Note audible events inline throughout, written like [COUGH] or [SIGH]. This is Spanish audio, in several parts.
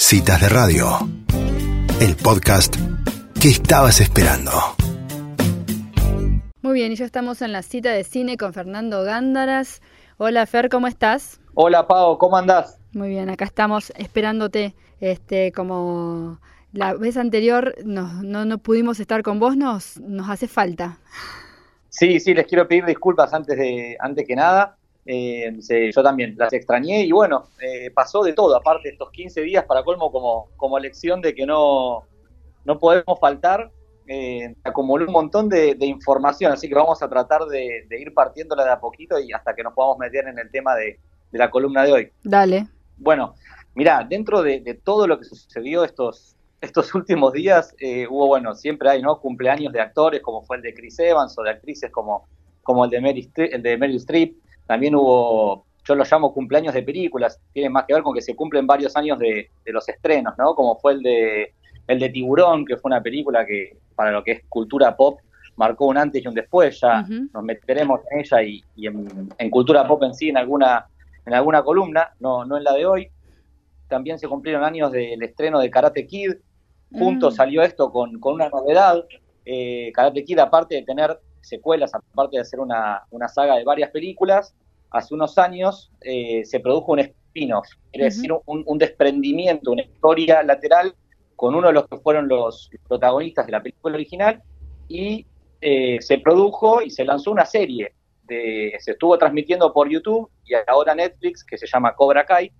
Citas de Radio, el podcast que estabas esperando. Muy bien, y ya estamos en la cita de cine con Fernando Gándaras. Hola Fer, ¿cómo estás? Hola Pau, ¿cómo andás? Muy bien, acá estamos esperándote. Este, como la vez anterior no, no, pudimos estar con vos, nos, nos hace falta. Sí, sí, les quiero pedir disculpas antes de, antes que nada. Eh, yo también las extrañé y bueno, eh, pasó de todo, aparte de estos 15 días para colmo como, como lección de que no, no podemos faltar, eh, acumuló un montón de, información, así que vamos a tratar de, ir partiéndola de a poquito y hasta que nos podamos meter en el tema de, la columna de hoy. Dale. Bueno, mira, dentro de, todo lo que sucedió estos, estos [LAUGHS] últimos días, eh, hubo, bueno, siempre hay, ¿no? Cumpleaños de actores, como fue el de Chris Evans, o de actrices como, como el de Meryl, el de Meryl Streep. También hubo, yo lo llamo cumpleaños de películas, tiene más que ver con que se cumplen varios años de, los estrenos, ¿no? Como fue el de, el de Tiburón, que fue una película que, para lo que es cultura pop, marcó un antes y un después. Ya nos meteremos en ella y, en, cultura pop en sí, en alguna, en alguna columna, no, no en la de hoy. También se cumplieron años del estreno de Karate Kid. Juntos mm. salió esto con, con una novedad. Eh, Karate Kid, aparte de tener secuelas, aparte de hacer una, una saga de varias películas, hace unos años eh, se produjo un spin-off, es decir, un, desprendimiento, una historia lateral con uno de los que fueron los protagonistas de la película original y eh, se produjo y se lanzó una serie. De, se estuvo transmitiendo por YouTube y ahora Netflix, que se llama Cobra Kai,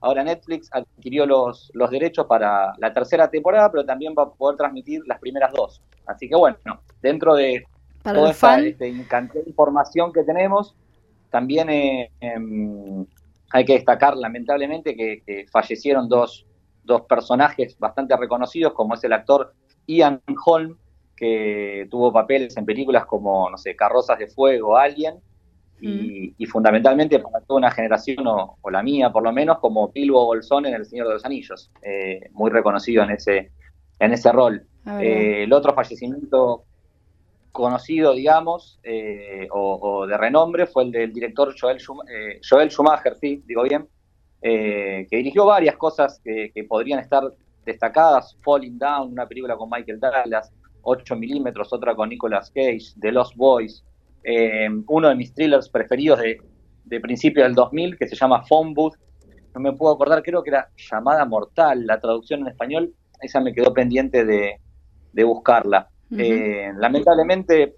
ahora Netflix adquirió los, los derechos para la tercera temporada, pero también va a poder transmitir las primeras dos. Así que bueno, dentro de toda esta este, de información que tenemos, también eh, em, hay que destacar lamentablemente que, fallecieron dos, dos, personajes bastante reconocidos, como es el actor Ian Holm, que tuvo papeles en películas como, no sé, Carrozas de Fuego, Alien, y, y, fundamentalmente para toda una generación, o, la mía por lo menos, como Bilbo Bolsón en El Señor de los Anillos, eh, muy reconocido en ese, en ese rol. Eh, el otro fallecimiento conocido, digamos, eh, o, de renombre, fue el del director Joel, eh, Joel Schumacher, sí, digo bien, eh, que dirigió varias cosas que, podrían estar destacadas, Falling Down, una película con Michael Douglas, 8 milímetros, otra con Nicolas Cage, The Lost Boys, uno de mis thrillers preferidos de, de principio del 2000, que se llama Phone Booth, no me puedo acordar, creo que era Llamada Mortal, la traducción en español, esa me quedó pendiente de buscarla. Eh, lamentablemente,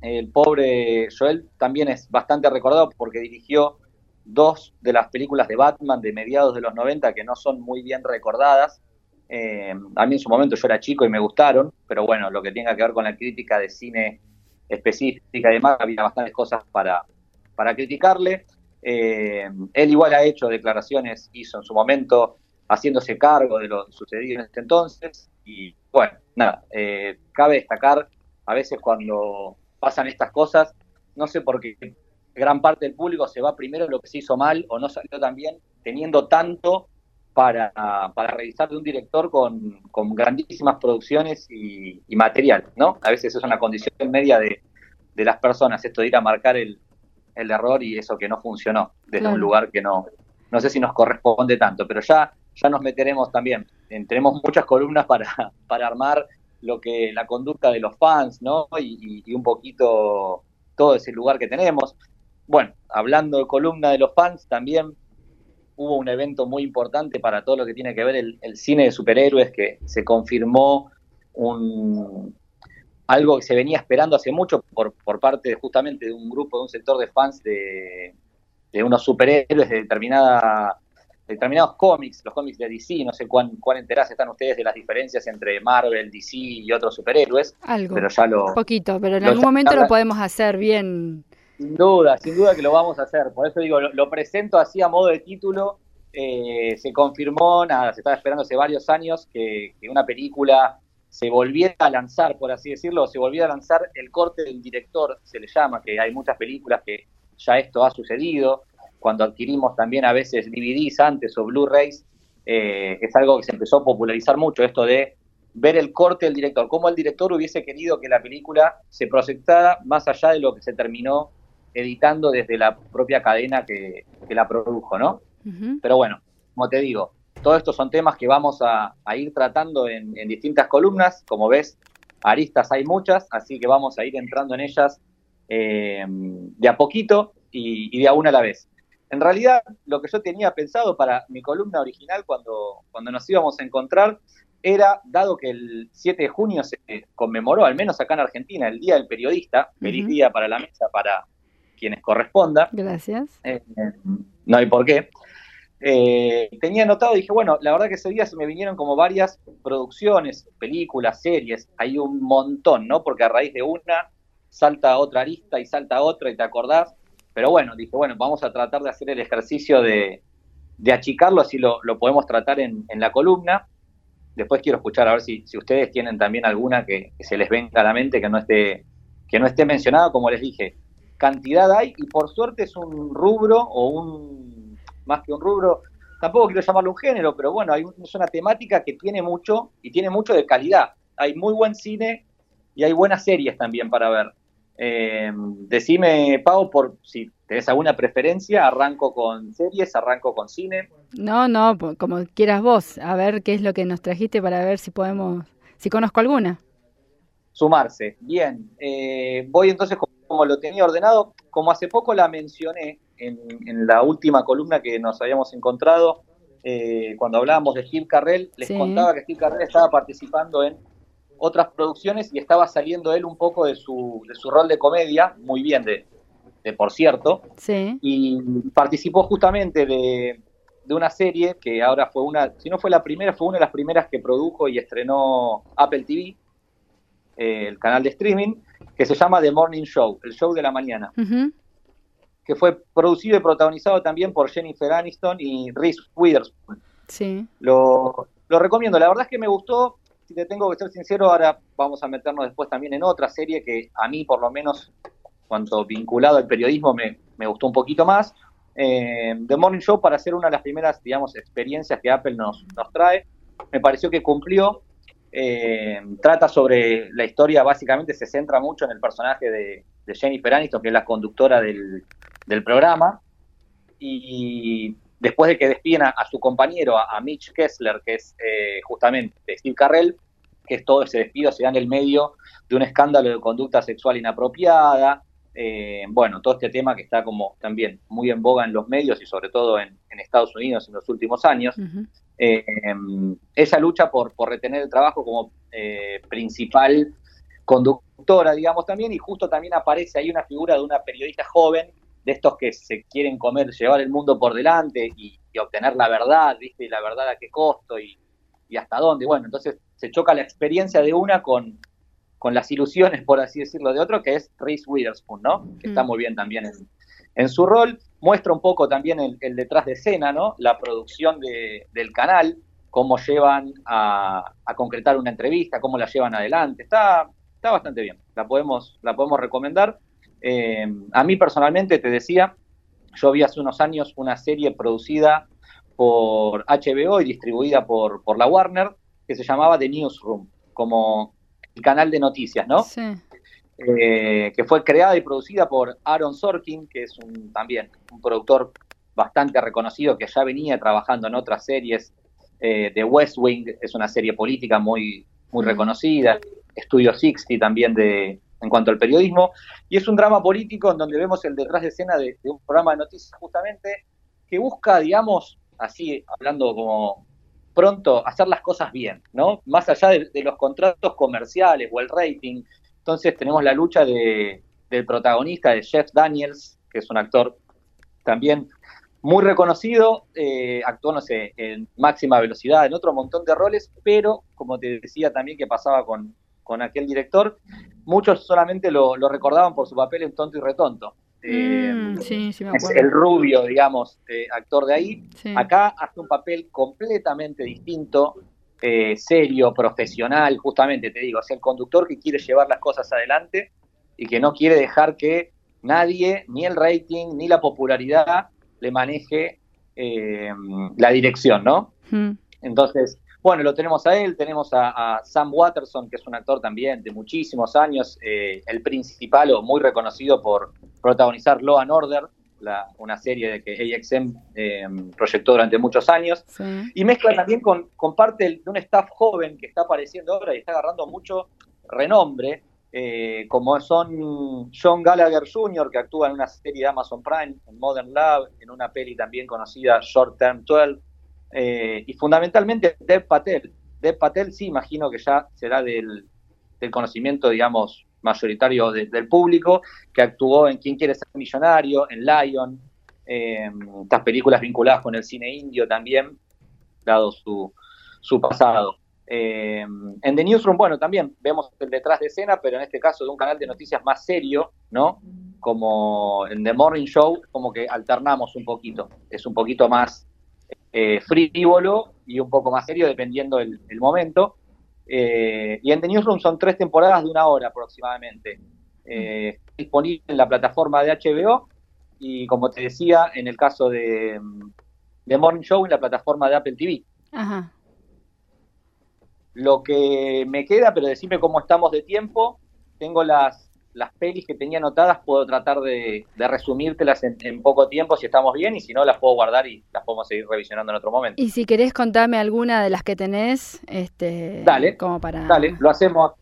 el pobre Joel también es bastante recordado porque dirigió dos de las películas de Batman de mediados de los 90 que no son muy bien recordadas. Eh, a mí en su momento yo era chico y me gustaron, pero bueno, lo que tenga que ver con la crítica de cine específica y demás, había bastantes cosas para, para criticarle. Eh, él igual ha hecho declaraciones, hizo en su momento haciéndose cargo de lo sucedido en este entonces y bueno, nada, eh, cabe destacar a veces cuando pasan estas cosas, no sé por qué gran parte del público se va primero en lo que se hizo mal o no salió tan bien, teniendo tanto para, para revisar de un director con, grandísimas producciones y, material, ¿no? A veces es una condición media de, las personas, esto de ir a marcar el, error y eso que no funcionó desde un lugar que no, no sé si nos corresponde tanto, pero ya ya nos meteremos también. Tenemos muchas columnas para, [LAUGHS] para armar lo que la conducta de los fans, ¿no? Y, un poquito todo ese lugar que tenemos. Bueno, hablando de columna de los fans, también hubo un evento muy importante para todo lo que tiene que ver el, cine de superhéroes, que se confirmó un, algo que se venía esperando hace mucho por, por parte justamente de un grupo, de un sector de fans de, de unos superhéroes de determinada determinados cómics, los cómics de DC, no sé cuán, cuán enterados están ustedes de las diferencias entre Marvel, DC y otros superhéroes. Algo. Pero ya lo. Poquito, pero en algún momento lo podemos hacer bien. Sin duda, sin duda que lo vamos a hacer. Por eso digo, lo, presento así a modo de título. Eh, se confirmó, nada, se estaba esperando hace varios años que, que una película se volviera a lanzar, por así decirlo, se volviera a lanzar el corte del director, se le llama, que hay muchas películas que ya esto ha sucedido cuando adquirimos también a veces DVDs antes o Blu-rays, eh, es algo que se empezó a popularizar mucho, esto de ver el corte del director, cómo el director hubiese querido que la película se proyectara más allá de lo que se terminó editando desde la propia cadena que, la produjo, ¿no? Pero bueno, como te digo, todos estos son temas que vamos a, ir tratando en, distintas columnas. Como ves, aristas hay muchas, así que vamos a ir entrando en ellas eh, de a poquito y, de a una a la vez. En realidad, lo que yo tenía pensado para mi columna original cuando, cuando nos íbamos a encontrar era, dado que el 7 de junio se conmemoró, al menos acá en Argentina, el Día del Periodista, feliz día para la mesa para quienes corresponda. Gracias. Eh, no hay por qué. Eh, tenía anotado, dije, bueno, la verdad que ese día se me vinieron como varias producciones, películas, series, hay un montón, ¿no? Porque a raíz de una salta otra arista y salta otra y te acordás. Pero bueno, dije, bueno, vamos a tratar de hacer el ejercicio de, achicarlo, así lo, podemos tratar en, la columna. Después quiero escuchar a ver si, ustedes tienen también alguna que, se les venga a la mente que no esté que no esté mencionada, como les dije, cantidad hay y por suerte es un rubro o un, más que un rubro, tampoco quiero llamarlo un género, pero bueno, hay es una temática que tiene mucho y tiene mucho de calidad. Hay muy buen cine y hay buenas series también para ver. Eh, decime, Pau, por si tenés alguna preferencia, arranco con series, arranco con cine. No, no, como quieras vos, a ver qué es lo que nos trajiste para ver si podemos, si conozco alguna. Sumarse, bien. Eh, voy entonces como lo tenía ordenado, como hace poco la mencioné en, la última columna que nos habíamos encontrado, eh, cuando hablábamos de Steve Carrell, les contaba que Steve Carrell estaba participando en otras producciones y estaba saliendo él un poco de su, de su rol de comedia, muy bien de, de por cierto, sí. y participó justamente de, de una serie que ahora fue una, si no fue la primera, fue una de las primeras que produjo y estrenó Apple TV, eh, el canal de streaming, que se llama The Morning Show, el show de la mañana, que fue producido y protagonizado también por Jennifer Aniston y Reese Witherspoon. Sí. Lo, lo recomiendo, la verdad es que me gustó, si te tengo que ser sincero, ahora vamos a meternos después también en otra serie que a mí por lo menos, cuanto vinculado al periodismo, me, gustó un poquito más. Eh, The Morning Show para ser una de las primeras, digamos, experiencias que Apple nos, trae, me pareció que cumplió eh, trata sobre la historia, básicamente se centra mucho en el personaje de, Jennifer Aniston, que es la conductora del, programa, y después de que despiden a, su compañero, a, Mitch Kessler, que es eh, justamente Steve Carrell, que es todo ese despido se da en el medio de un escándalo de conducta sexual inapropiada, eh, bueno, todo este tema que está como también muy en boga en los medios y sobre todo en, Estados Unidos en los últimos años. Eh, esa lucha por, por retener el trabajo como eh, principal conductora, digamos, también, y justo también aparece ahí una figura de una periodista joven, de estos que se quieren comer, llevar el mundo por delante y, obtener la verdad, ¿viste? Y la verdad a qué costo y, y hasta dónde. Bueno, entonces se choca la experiencia de una con, con las ilusiones, por así decirlo, de otro, que es Reese Witherspoon, ¿no? Que está mm. muy bien también en, en, su rol. Muestra un poco también el, detrás de escena, ¿no? La producción de, del canal, cómo llevan a, concretar una entrevista, cómo la llevan adelante. Está, está bastante bien, la podemos, la podemos recomendar. Eh, a mí personalmente, te decía, yo vi hace unos años una serie producida por HBO y distribuida por, por la Warner, que se llamaba The Newsroom, como el canal de noticias, ¿no? Sí. Eh, que fue creada y producida por Aaron Sorkin, que es un, también un productor bastante reconocido que ya venía trabajando en otras series. Eh, de West Wing es una serie política muy, muy reconocida. Studio 60 también de, en cuanto al periodismo. Y es un drama político en donde vemos el detrás de escena de, un programa de noticias justamente que busca, digamos, así hablando como pronto hacer las cosas bien, ¿no? Más allá de, los contratos comerciales o el rating. Entonces tenemos la lucha de, del protagonista, de Jeff Daniels, que es un actor también muy reconocido, eh, actuó, no sé, en máxima velocidad, en otro montón de roles, pero como te decía también que pasaba con, con aquel director, muchos solamente lo, lo recordaban por su papel en Tonto y Retonto. Eh, mm, sí, sí es el rubio, digamos, eh, actor de ahí. Acá hace un papel completamente distinto, eh, serio, profesional, justamente te digo, es el conductor que quiere llevar las cosas adelante y que no quiere dejar que nadie, ni el rating, ni la popularidad, le maneje la dirección, ¿no? Mm. Entonces, bueno, lo tenemos a él, tenemos a, Sam Watterson, que es un actor también de muchísimos años, eh, el principal o muy reconocido por protagonizar Law and Order una serie de que AXM eh, proyectó durante muchos años. Y mezcla también con, con parte de un staff joven que está apareciendo ahora y está agarrando mucho renombre, eh, como son John Gallagher Jr., que actúa en una serie de Amazon Prime, en Modern Love, en una peli también conocida, Short Term 12, eh, y fundamentalmente Dev Patel. Dev Patel sí imagino que ya será del, conocimiento, digamos, mayoritario del público, que actuó en Quién quiere ser millonario, en Lion, eh, estas películas vinculadas con el cine indio también, dado su, su pasado. Eh, en The Newsroom, bueno, también vemos el detrás de escena, pero en este caso de un canal de noticias más serio, ¿no? Como en The Morning Show, como que alternamos un poquito. Es un poquito más eh, frívolo y un poco más serio, dependiendo el, momento. Eh, y en The Newsroom son tres temporadas de una hora aproximadamente. Eh, disponible en la plataforma de HBO y, como te decía, en el caso de The Morning Show, en la plataforma de Apple TV. Ajá. Lo que me queda, pero decime cómo estamos de tiempo, tengo las, las pelis que tenía anotadas, puedo tratar de, resumírtelas en, poco tiempo si estamos bien y si no las puedo guardar y las podemos seguir revisionando en otro momento. Y si querés contarme alguna de las que tenés, este, dale, como para... Dale, lo hacemos,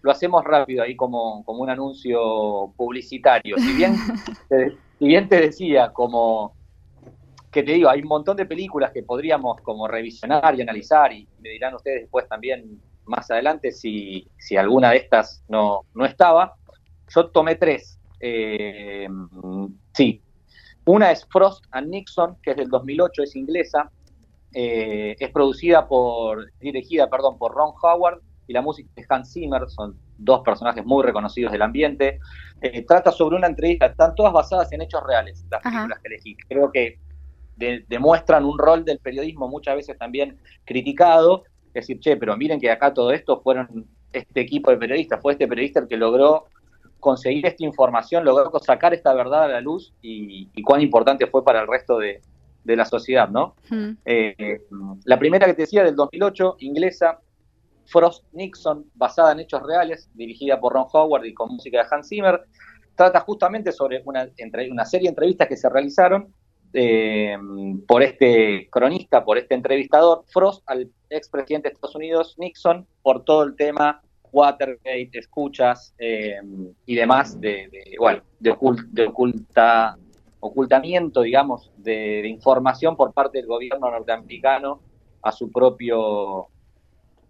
lo hacemos rápido ahí como, como un anuncio publicitario. Si bien, [LAUGHS] si bien te decía como que te digo, hay un montón de películas que podríamos como revisionar y analizar y me dirán ustedes después también más adelante si, si alguna de estas no, no estaba. Yo tomé tres. Eh, sí. Una es Frost and Nixon, que es del 2008, es inglesa. Eh, es producida por, dirigida, perdón, por Ron Howard y la música de Hans Zimmer, son dos personajes muy reconocidos del ambiente. Eh, trata sobre una entrevista, están todas basadas en hechos reales, las películas que elegí. Creo que demuestran un rol del periodismo muchas veces también criticado, es decir, che, pero miren que acá todo esto fueron este equipo de periodistas, fue este periodista el que logró conseguir esta información, logró sacar esta verdad a la luz y, cuán importante fue para el resto de, la sociedad, ¿no? Eh, la primera que te decía, del 2008, inglesa, Frost Nixon, basada en hechos reales, dirigida por Ron Howard y con música de Hans Zimmer, trata justamente sobre una, entre, una serie de entrevistas que se realizaron eh, por este cronista, por este entrevistador, Frost, al expresidente de Estados Unidos, Nixon, por todo el tema Watergate, escuchas eh, y demás de, de, oculta, ocultamiento, digamos, de, información por parte del gobierno norteamericano a su propio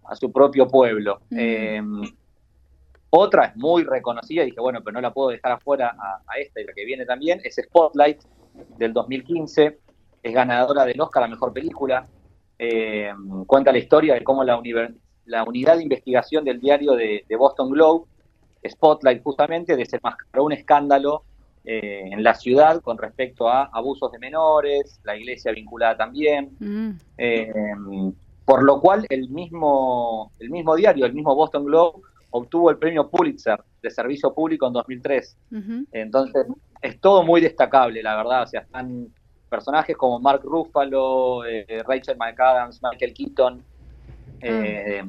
a su propio pueblo. Eh, otra es muy reconocida, dije, bueno, pero no la puedo dejar afuera a, a esta y la que viene también, es Spotlight, del 2015, es ganadora del Oscar a Mejor Película, eh, cuenta la historia de cómo la, la unidad de investigación del diario de, Boston Globe, Spotlight justamente, desenmascaró un escándalo eh, en la ciudad con respecto a abusos de menores, la iglesia vinculada también, mm. eh, por lo cual el mismo, el mismo diario, el mismo Boston Globe, obtuvo el premio Pulitzer de Servicio Público en 2003. Entonces, es todo muy destacable, la verdad. O sea, están personajes como Mark Ruffalo, eh, Rachel McAdams, Michael Keaton. Ah, eh,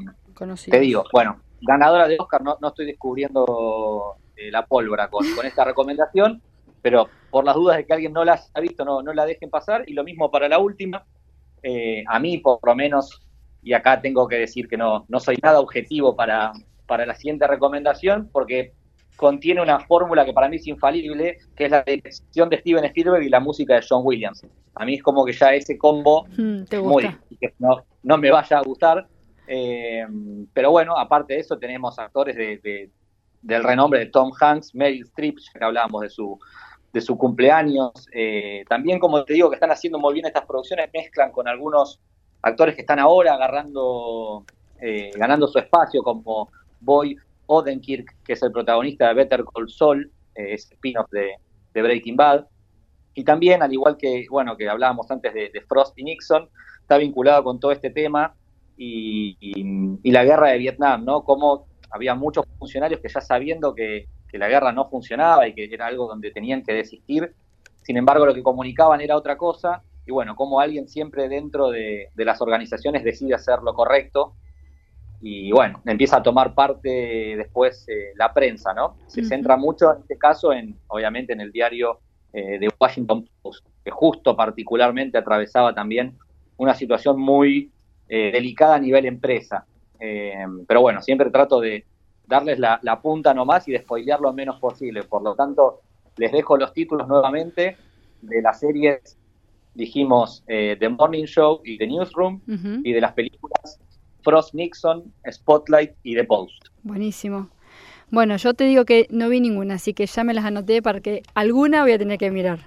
te digo, bueno, ganadora de Oscar, no, no estoy descubriendo eh, la pólvora con, esta recomendación, pero por las dudas de que alguien no la ha visto, no, no la dejen pasar. Y lo mismo para la última. a mí, por lo menos, y acá tengo que decir que no, no soy nada objetivo para, para la siguiente recomendación, porque contiene una fórmula que para mí es infalible, que es la dirección de Steven Spielberg y la música de John Williams. A mí es como que ya ese combo mm, muy que no, no me vaya a gustar. Eh, pero bueno, aparte de eso tenemos actores de, del renombre de Tom Hanks, Meryl Streep, ya que hablábamos de su de su cumpleaños. Eh, también, como te digo, que están haciendo muy bien estas producciones, mezclan con algunos actores que están ahora agarrando, eh, ganando su espacio, como Boy Odenkirk, que es el protagonista de Better Call Saul, ese spin-off de, Breaking Bad. Y también, al igual que, bueno, que hablábamos antes de, Frost y Nixon, está vinculado con todo este tema y, la guerra de Vietnam, ¿no? Como había muchos funcionarios que ya sabiendo que, la guerra no funcionaba y que era algo donde tenían que desistir, sin embargo lo que comunicaban era otra cosa, y bueno, como alguien siempre dentro de, de las organizaciones decide hacer lo correcto y bueno, empieza a tomar parte después eh, la prensa, ¿no? Se centra mucho en este caso, en obviamente en el diario eh, de Washington Post, que justo particularmente atravesaba también una situación muy eh, delicada a nivel empresa. pero bueno, siempre trato de darles la, la punta nomás y de spoilear lo menos posible. Por lo tanto, les dejo los títulos nuevamente de las series, dijimos, The Morning Show y The Newsroom, y de las películas Frost Nixon, Spotlight y The Post. Buenísimo. Bueno, yo te digo que no vi ninguna, así que ya me las anoté para que alguna voy a tener que mirar.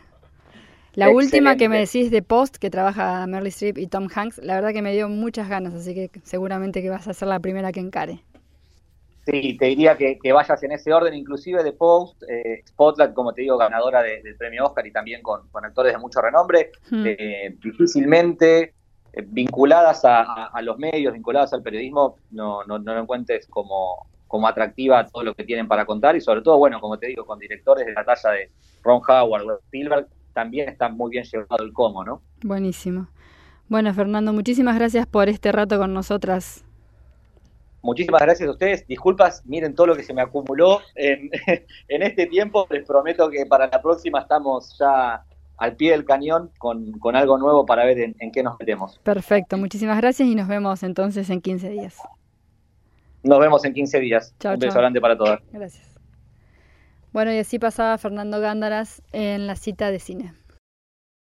La última que me decís de Post, que trabaja Meryl Streep y Tom Hanks, la verdad que me dio muchas ganas, así que seguramente que vas a ser la primera que encare. Sí, te diría que, vayas en ese orden, inclusive de Post, eh, Spotlight, como te digo, ganadora del premio Oscar y también con, actores de mucho renombre, hmm. eh, difícilmente eh, vinculadas a, los medios, vinculadas al periodismo, no, no, no lo encuentres como, como atractiva todo lo que tienen para contar y sobre todo, bueno, como te digo, con directores de la talla de Ron Howard, Spielberg, también está muy bien llevado el cómo, ¿no? Buenísimo. Bueno, Fernando, muchísimas gracias por este rato con nosotras. Muchísimas gracias a ustedes. Disculpas, miren todo lo que se me acumuló en, [LAUGHS] en este tiempo. Les prometo que para la próxima estamos ya al pie del cañón con, algo nuevo para ver en, qué nos metemos. Perfecto, muchísimas gracias y nos vemos entonces en 15 días. Nos vemos en 15 días. Un beso grande para todas. Gracias. Bueno, y así pasaba Fernando Gándaras en la cita de cine.